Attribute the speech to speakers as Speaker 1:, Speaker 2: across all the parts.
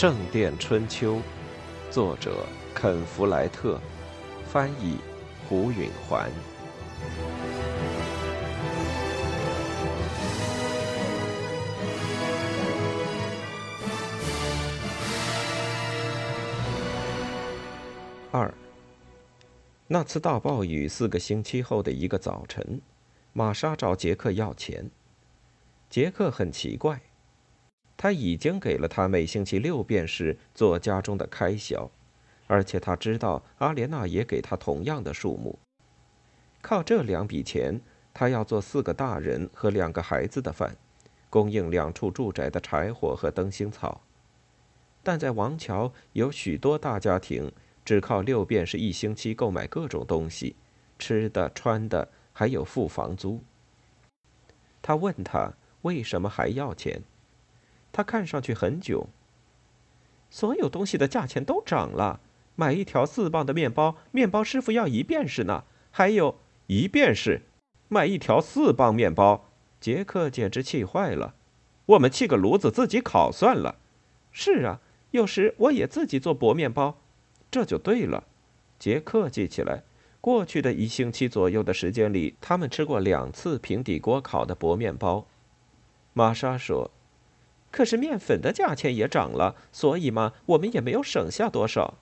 Speaker 1: 圣殿春秋》，作者肯·弗莱特，翻译胡允环。二。那次大暴雨四个星期后的一个早晨，玛莎找杰克要钱。杰克很奇怪，他已经给了他每星期六便士做家中的开销，而且他知道阿莲娜也给他同样的数目。靠这两笔钱，他要做四个大人和两个孩子的饭，供应两处住宅的柴火和灯芯草。但在王桥有许多大家庭。只靠六便士一星期购买各种东西，吃的、穿的，还有付房租。他问他为什么还要钱？他看上去很窘。所有东西的价钱都涨了。买一条四磅的面包，面包师傅要一便士呢。还有一便士，买一条四磅面包，杰克简直气坏了。我们砌个炉子自己烤算了。是啊，有时我也自己做薄面包。这就对了，杰克记起来，过去的一星期左右的时间里，他们吃过两次平底锅烤的薄面包。玛莎说：“可是面粉的价钱也涨了，所以嘛，我们也没有省下多少。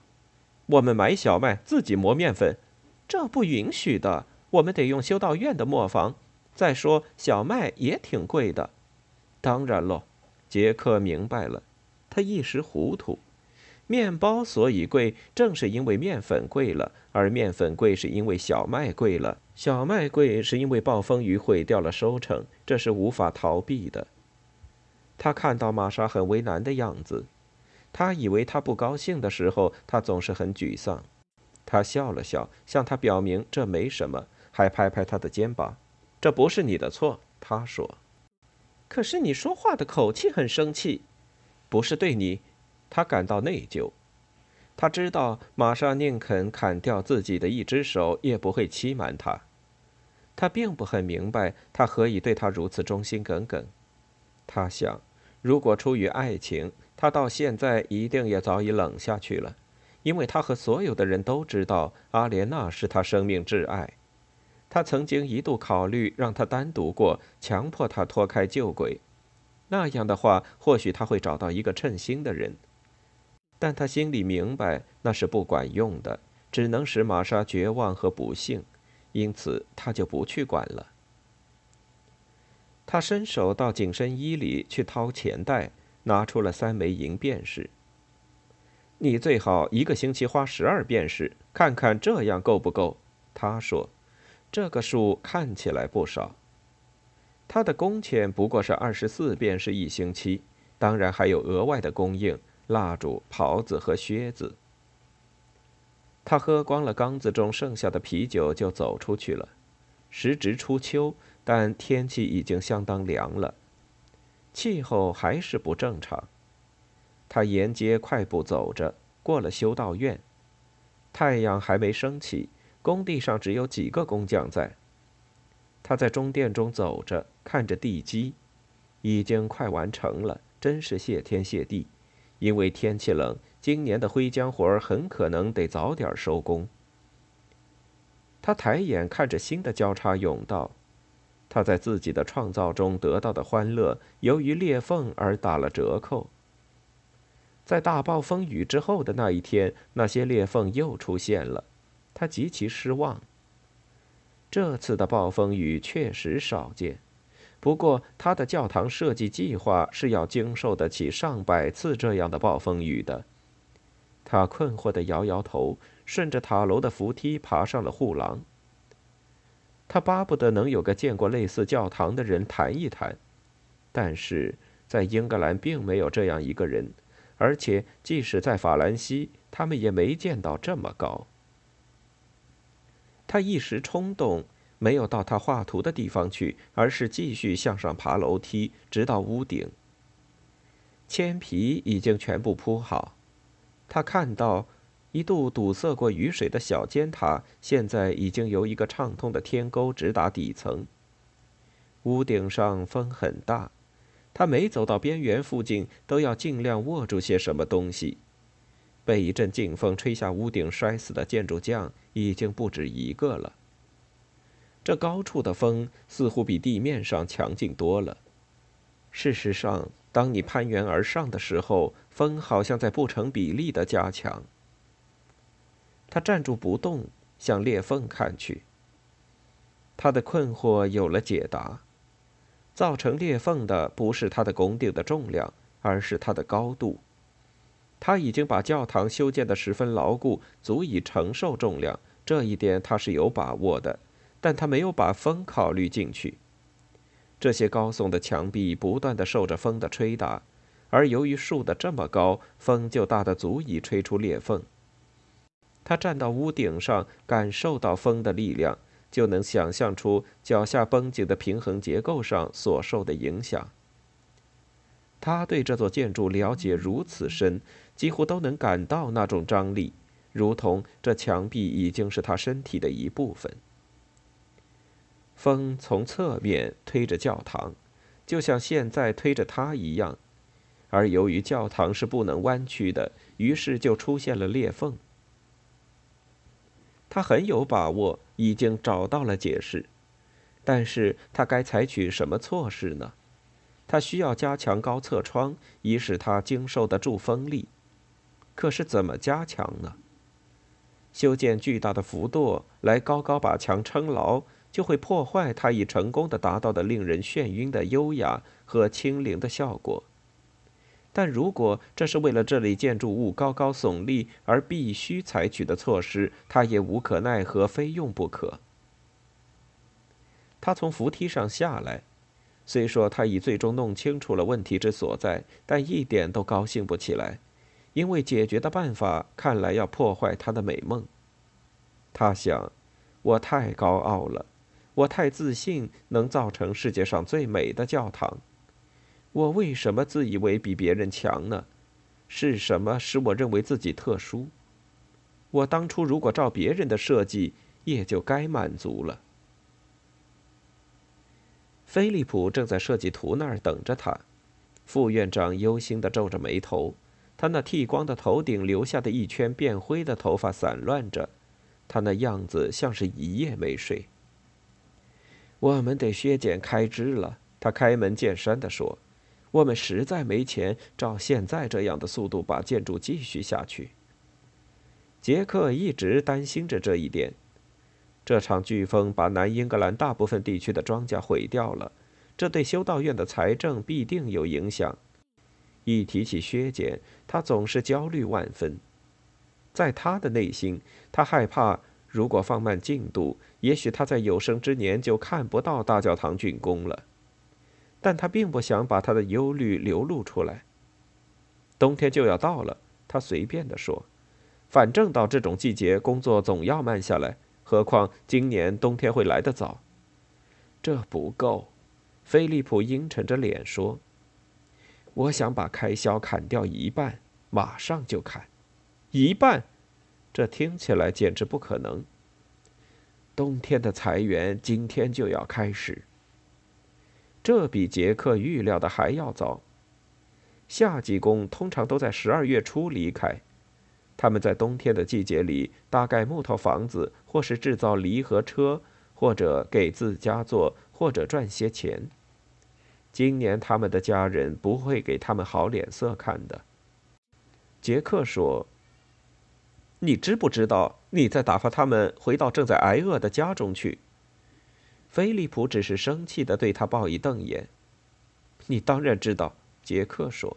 Speaker 1: 我们买小麦自己磨面粉，这不允许的，我们得用修道院的磨坊。再说小麦也挺贵的。当然喽，杰克明白了，他一时糊涂。”面包所以贵，正是因为面粉贵了；而面粉贵，是因为小麦贵了；小麦贵，是因为暴风雨毁掉了收成。这是无法逃避的。他看到玛莎很为难的样子，他以为他不高兴的时候，他总是很沮丧。他笑了笑，向他表明这没什么，还拍拍他的肩膀：“这不是你的错。”他说：“可是你说话的口气很生气，不是对你。”他感到内疚，他知道玛莎宁肯砍掉自己的一只手，也不会欺瞒他。他并不很明白他何以对他如此忠心耿耿。他想，如果出于爱情，他到现在一定也早已冷下去了，因为他和所有的人都知道阿莲娜是他生命挚爱。他曾经一度考虑让他单独过，强迫他脱开旧轨，那样的话，或许他会找到一个称心的人。但他心里明白那是不管用的，只能使玛莎绝望和不幸，因此他就不去管了。他伸手到紧身衣里去掏钱袋，拿出了三枚银便士。你最好一个星期花十二便士，看看这样够不够？他说：“这个数看起来不少。”他的工钱不过是二十四便士一星期，当然还有额外的供应。蜡烛、袍子和靴子。他喝光了缸子中剩下的啤酒，就走出去了。时值初秋，但天气已经相当凉了，气候还是不正常。他沿街快步走着，过了修道院。太阳还没升起，工地上只有几个工匠在。他在中殿中走着，看着地基，已经快完成了，真是谢天谢地。因为天气冷，今年的灰浆活儿很可能得早点收工。他抬眼看着新的交叉甬道，他在自己的创造中得到的欢乐，由于裂缝而打了折扣。在大暴风雨之后的那一天，那些裂缝又出现了，他极其失望。这次的暴风雨确实少见。不过，他的教堂设计计划是要经受得起上百次这样的暴风雨的。他困惑地摇摇头，顺着塔楼的扶梯爬上了护栏。他巴不得能有个见过类似教堂的人谈一谈，但是在英格兰并没有这样一个人，而且即使在法兰西，他们也没见到这么高。他一时冲动。没有到他画图的地方去，而是继续向上爬楼梯，直到屋顶。铅皮已经全部铺好，他看到一度堵塞过雨水的小尖塔，现在已经由一个畅通的天沟直达底层。屋顶上风很大，他每走到边缘附近，都要尽量握住些什么东西。被一阵劲风吹下屋顶摔死的建筑匠已经不止一个了。这高处的风似乎比地面上强劲多了。事实上，当你攀援而上的时候，风好像在不成比例的加强。他站住不动，向裂缝看去。他的困惑有了解答：造成裂缝的不是他的拱顶的重量，而是它的高度。他已经把教堂修建得十分牢固，足以承受重量，这一点他是有把握的。但他没有把风考虑进去。这些高耸的墙壁不断地受着风的吹打，而由于竖得这么高，风就大得足以吹出裂缝。他站到屋顶上，感受到风的力量，就能想象出脚下绷紧的平衡结构上所受的影响。他对这座建筑了解如此深，几乎都能感到那种张力，如同这墙壁已经是他身体的一部分。风从侧面推着教堂，就像现在推着他一样，而由于教堂是不能弯曲的，于是就出现了裂缝。他很有把握，已经找到了解释，但是他该采取什么措施呢？他需要加强高侧窗，以使它经受得住风力。可是怎么加强呢？修建巨大的浮垛来高高把墙撑牢。就会破坏他已成功的达到的令人眩晕的优雅和轻灵的效果。但如果这是为了这类建筑物高高耸立而必须采取的措施，他也无可奈何，非用不可。他从扶梯上下来，虽说他已最终弄清楚了问题之所在，但一点都高兴不起来，因为解决的办法看来要破坏他的美梦。他想：我太高傲了。我太自信，能造成世界上最美的教堂。我为什么自以为比别人强呢？是什么使我认为自己特殊？我当初如果照别人的设计，也就该满足了。菲利普正在设计图那儿等着他。副院长忧心地皱着眉头，他那剃光的头顶留下的一圈变灰的头发散乱着，他那样子像是一夜没睡。我们得削减开支了，他开门见山地说：“我们实在没钱，照现在这样的速度把建筑继续下去。”杰克一直担心着这一点。这场飓风把南英格兰大部分地区的庄稼毁掉了，这对修道院的财政必定有影响。一提起削减，他总是焦虑万分。在他的内心，他害怕。如果放慢进度，也许他在有生之年就看不到大教堂竣工了。但他并不想把他的忧虑流露出来。冬天就要到了，他随便地说：“反正到这种季节，工作总要慢下来。何况今年冬天会来得早。”这不够，菲利普阴沉着脸说：“我想把开销砍掉一半，马上就砍，一半。”这听起来简直不可能。冬天的裁员今天就要开始。这比杰克预料的还要早。夏季工通常都在十二月初离开，他们在冬天的季节里搭盖木头房子，或是制造离合车，或者给自家做，或者赚些钱。今年他们的家人不会给他们好脸色看的。杰克说。你知不知道你在打发他们回到正在挨饿的家中去？菲利普只是生气的对他报以瞪眼。你当然知道，杰克说。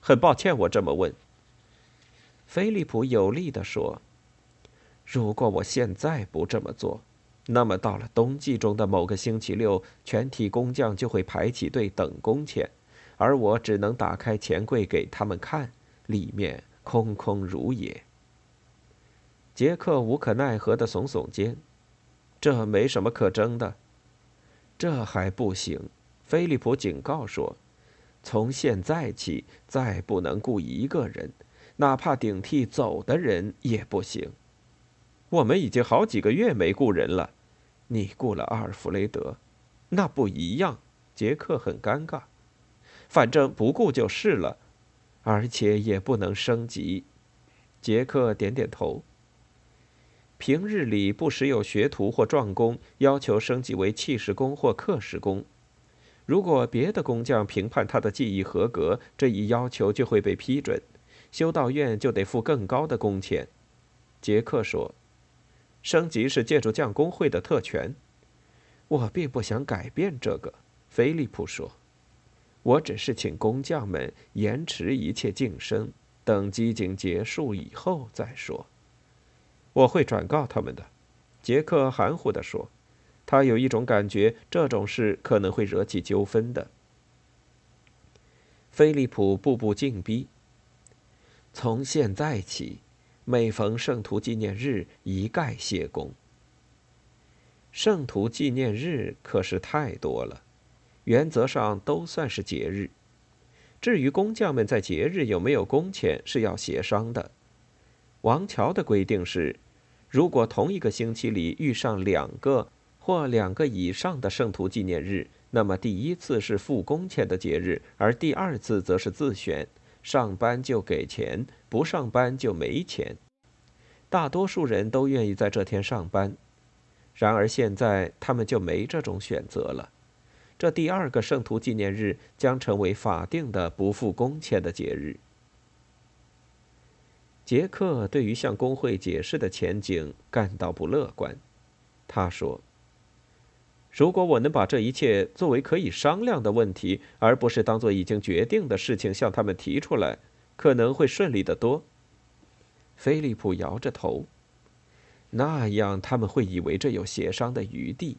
Speaker 1: 很抱歉，我这么问。菲利普有力的说：“如果我现在不这么做，那么到了冬季中的某个星期六，全体工匠就会排起队等工钱，而我只能打开钱柜给他们看，里面空空如也。”杰克无可奈何的耸耸肩，这没什么可争的。这还不行，菲利普警告说：“从现在起，再不能雇一个人，哪怕顶替走的人也不行。我们已经好几个月没雇人了。你雇了阿尔弗雷德，那不一样。”杰克很尴尬。反正不雇就是了，而且也不能升级。杰克点点头。平日里不时有学徒或壮工要求升级为器士工或刻石工，如果别的工匠评判他的技艺合格，这一要求就会被批准，修道院就得付更高的工钱。杰克说：“升级是借助匠工会的特权，我并不想改变这个。”菲利普说：“我只是请工匠们延迟一切晋升，等机井结束以后再说。”我会转告他们的，杰克含糊地说。他有一种感觉，这种事可能会惹起纠纷的。菲利普步步紧逼。从现在起，每逢圣徒纪念日，一概歇工。圣徒纪念日可是太多了，原则上都算是节日。至于工匠们在节日有没有工钱，是要协商的。王桥的规定是。如果同一个星期里遇上两个或两个以上的圣徒纪念日，那么第一次是付工钱的节日，而第二次则是自选，上班就给钱，不上班就没钱。大多数人都愿意在这天上班，然而现在他们就没这种选择了。这第二个圣徒纪念日将成为法定的不付工钱的节日。杰克对于向工会解释的前景感到不乐观。他说：“如果我能把这一切作为可以商量的问题，而不是当做已经决定的事情向他们提出来，可能会顺利得多。”菲利普摇着头：“那样他们会以为这有协商的余地，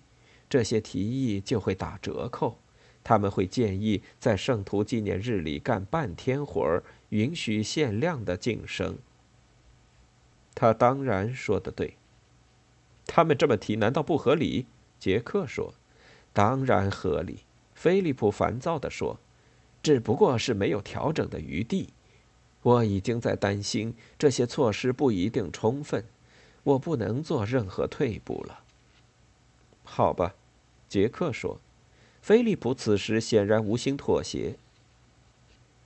Speaker 1: 这些提议就会打折扣。他们会建议在圣徒纪念日里干半天活儿，允许限量的晋升。”他当然说的对。他们这么提难道不合理？杰克说：“当然合理。”菲利普烦躁地说：“只不过是没有调整的余地。我已经在担心这些措施不一定充分，我不能做任何退步了。”好吧，杰克说。菲利普此时显然无心妥协。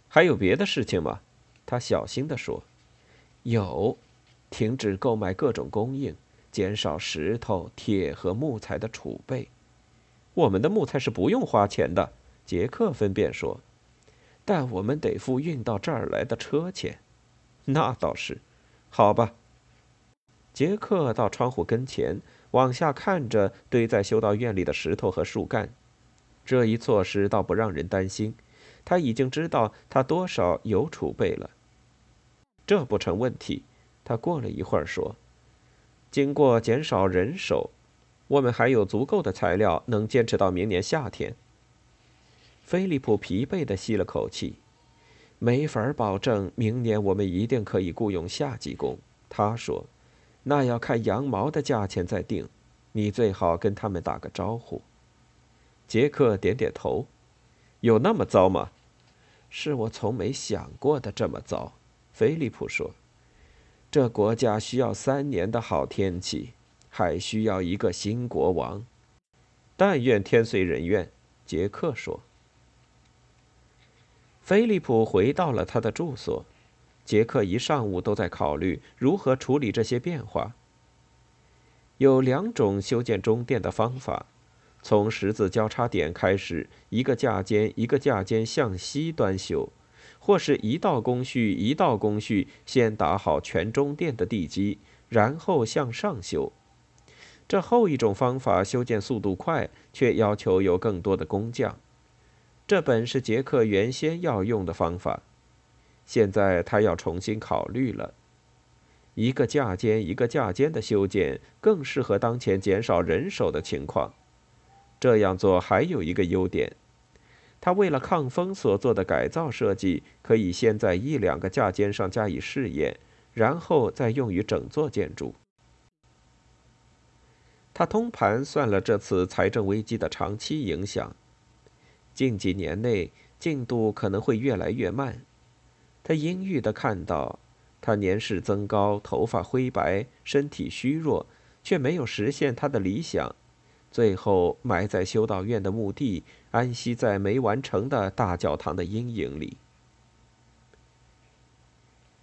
Speaker 1: 还有别的事情吗？他小心地说：“有。”停止购买各种供应，减少石头、铁和木材的储备。我们的木材是不用花钱的，杰克分辨说。但我们得付运到这儿来的车钱。那倒是。好吧。杰克到窗户跟前，往下看着堆在修道院里的石头和树干。这一措施倒不让人担心。他已经知道他多少有储备了。这不成问题。他过了一会儿说：“经过减少人手，我们还有足够的材料能坚持到明年夏天。”菲利普疲惫地吸了口气，没法保证明年我们一定可以雇佣夏季工。他说：“那要看羊毛的价钱再定，你最好跟他们打个招呼。”杰克点点头：“有那么糟吗？”“是我从没想过的这么糟。”菲利普说。这国家需要三年的好天气，还需要一个新国王。但愿天随人愿，杰克说。菲利普回到了他的住所，杰克一上午都在考虑如何处理这些变化。有两种修建中殿的方法：从十字交叉点开始，一个架间一个架间向西端修。或是一道工序一道工序，先打好全中殿的地基，然后向上修。这后一种方法修建速度快，却要求有更多的工匠。这本是杰克原先要用的方法，现在他要重新考虑了。一个架间一个架间的修建，更适合当前减少人手的情况。这样做还有一个优点。他为了抗风所做的改造设计，可以先在一两个架间上加以试验，然后再用于整座建筑。他通盘算了这次财政危机的长期影响，近几年内进度可能会越来越慢。他阴郁地看到，他年事增高，头发灰白，身体虚弱，却没有实现他的理想。最后埋在修道院的墓地，安息在没完成的大教堂的阴影里。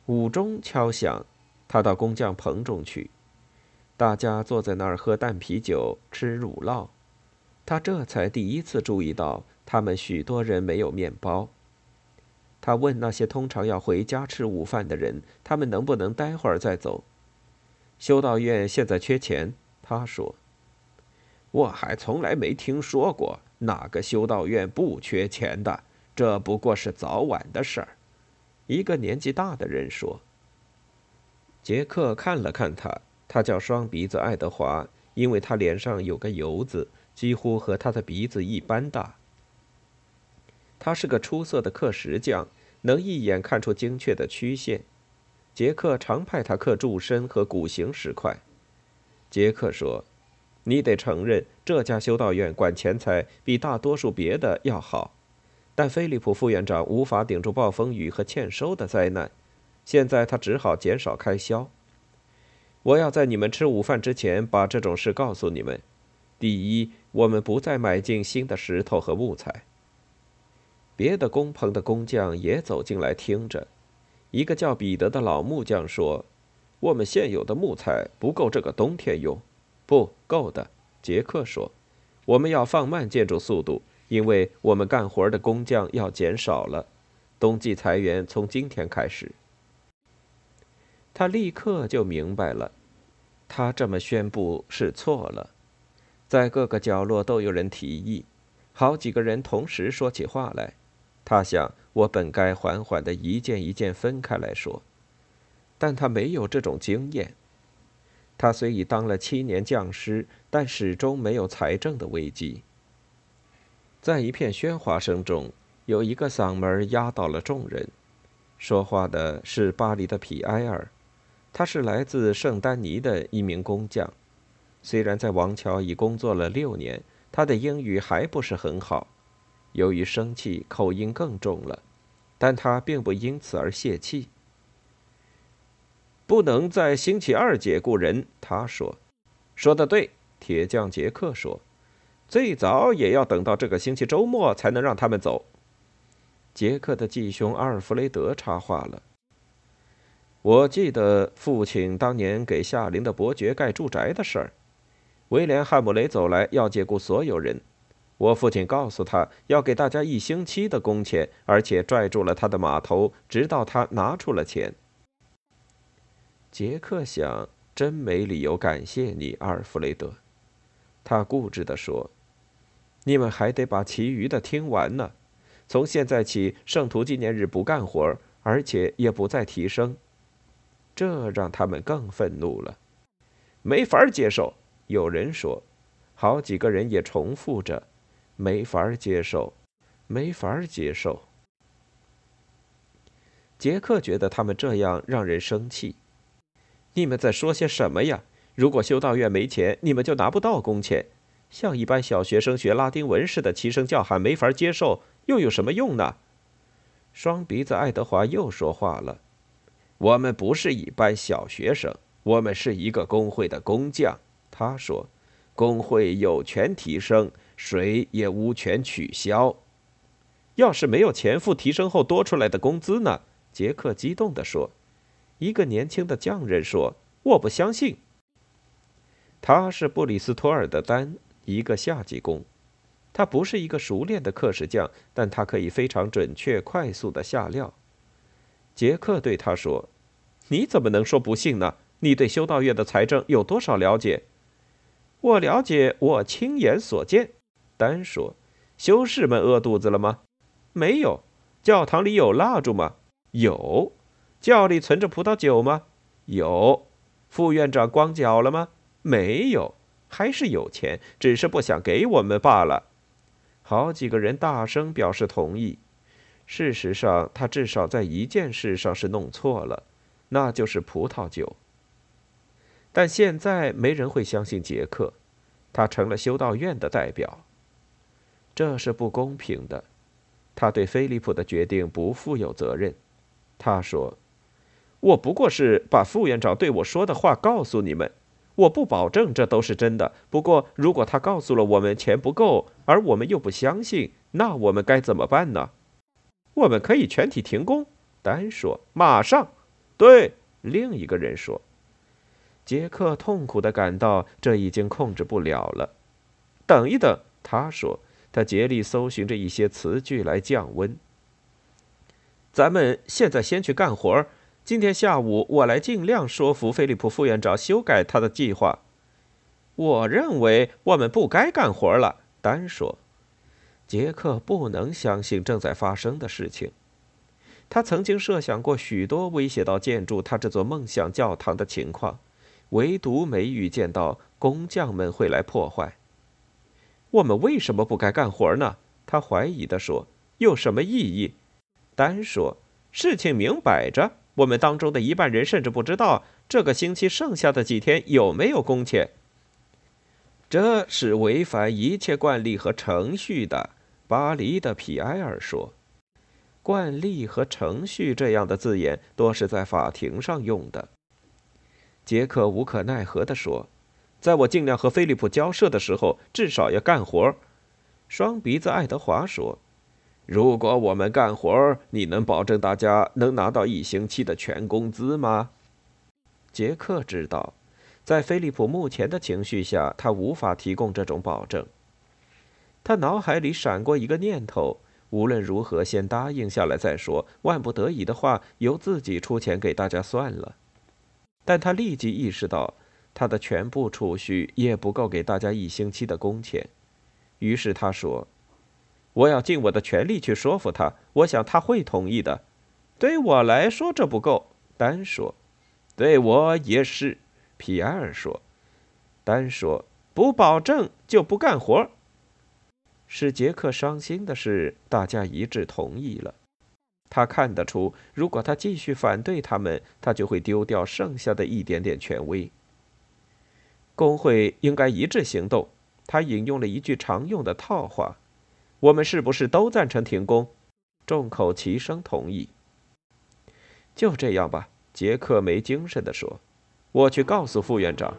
Speaker 1: 午钟敲响，他到工匠棚中去。大家坐在那儿喝淡啤酒，吃乳酪。他这才第一次注意到，他们许多人没有面包。他问那些通常要回家吃午饭的人，他们能不能待会儿再走？修道院现在缺钱，他说。我还从来没听说过哪个修道院不缺钱的，这不过是早晚的事儿。一个年纪大的人说。杰克看了看他，他叫双鼻子爱德华，因为他脸上有个油子，几乎和他的鼻子一般大。他是个出色的刻石匠，能一眼看出精确的曲线。杰克常派他刻柱身和骨形石块。杰克说：“你得承认，这家修道院管钱财比大多数别的要好。”但菲利普副院长无法顶住暴风雨和欠收的灾难，现在他只好减少开销。我要在你们吃午饭之前把这种事告诉你们：第一，我们不再买进新的石头和木材。别的工棚的工匠也走进来听着。一个叫彼得的老木匠说：“我们现有的木材不够这个冬天用。”“不够的。”杰克说：“我们要放慢建筑速度。”因为我们干活的工匠要减少了，冬季裁员从今天开始。他立刻就明白了，他这么宣布是错了。在各个角落都有人提议，好几个人同时说起话来。他想，我本该缓缓的一件一件分开来说，但他没有这种经验。他虽已当了七年匠师，但始终没有财政的危机。在一片喧哗声中，有一个嗓门压倒了众人。说话的是巴黎的皮埃尔，他是来自圣丹尼的一名工匠。虽然在王桥已工作了六年，他的英语还不是很好。由于生气，口音更重了，但他并不因此而泄气。不能在星期二解雇人，他说。说的对，铁匠杰克说。最早也要等到这个星期周末才能让他们走。杰克的继兄阿尔弗雷德插话了：“我记得父亲当年给夏林的伯爵盖住宅的事儿。威廉·汉姆雷走来要解雇所有人，我父亲告诉他要给大家一星期的工钱，而且拽住了他的码头，直到他拿出了钱。”杰克想：“真没理由感谢你，阿尔弗雷德。”他固执地说：“你们还得把其余的听完呢。从现在起，圣徒纪念日不干活，而且也不再提升。”这让他们更愤怒了。没法接受，有人说，好几个人也重复着：“没法接受，没法接受。”杰克觉得他们这样让人生气。你们在说些什么呀？如果修道院没钱，你们就拿不到工钱。像一般小学生学拉丁文似的齐声叫喊，没法接受，又有什么用呢？双鼻子爱德华又说话了：“我们不是一般小学生，我们是一个工会的工匠。”他说：“工会有权提升，谁也无权取消。要是没有钱付提升后多出来的工资呢？”杰克激动地说。一个年轻的匠人说：“我不相信。”他是布里斯托尔的丹，一个下级工。他不是一个熟练的刻石匠，但他可以非常准确、快速的下料。杰克对他说：“你怎么能说不信呢？你对修道院的财政有多少了解？”“我了解，我亲眼所见。”丹说。“修士们饿肚子了吗？”“没有。”“教堂里有蜡烛吗？”“有。”“窖里存着葡萄酒吗？”“有。”“副院长光脚了吗？”没有，还是有钱，只是不想给我们罢了。好几个人大声表示同意。事实上，他至少在一件事上是弄错了，那就是葡萄酒。但现在没人会相信杰克，他成了修道院的代表。这是不公平的。他对菲利普的决定不负有责任。他说：“我不过是把副院长对我说的话告诉你们。”我不保证这都是真的。不过，如果他告诉了我们钱不够，而我们又不相信，那我们该怎么办呢？我们可以全体停工。丹说：“马上。”对，另一个人说。杰克痛苦的感到这已经控制不了了。等一等，他说。他竭力搜寻着一些词句来降温。咱们现在先去干活儿。今天下午我来尽量说服菲利普副院长修改他的计划。我认为我们不该干活了，丹说。杰克不能相信正在发生的事情。他曾经设想过许多威胁到建筑他这座梦想教堂的情况，唯独没预见到工匠们会来破坏。我们为什么不该干活呢？他怀疑地说：“有什么意义？”丹说：“事情明摆着，我们当中的一半人甚至不知道这个星期剩下的几天有没有工钱。这是违反一切惯例和程序的。”巴黎的皮埃尔说：“惯例和程序这样的字眼多是在法庭上用的。”杰克无可奈何地说。在我尽量和菲利普交涉的时候，至少要干活。双鼻子爱德华说：“如果我们干活，你能保证大家能拿到一星期的全工资吗？”杰克知道，在菲利普目前的情绪下，他无法提供这种保证。他脑海里闪过一个念头：无论如何，先答应下来再说。万不得已的话，由自己出钱给大家算了。但他立即意识到。他的全部储蓄也不够给大家一星期的工钱，于是他说：“我要尽我的全力去说服他，我想他会同意的。”对我来说这不够，丹说。“对我也是。”皮埃尔说。丹说：“不保证就不干活。”使杰克伤心的是，大家一致同意了。他看得出，如果他继续反对他们，他就会丢掉剩下的一点点权威。工会应该一致行动。他引用了一句常用的套话：“我们是不是都赞成停工？”众口齐声同意。就这样吧，杰克没精神地说：“我去告诉副院长。”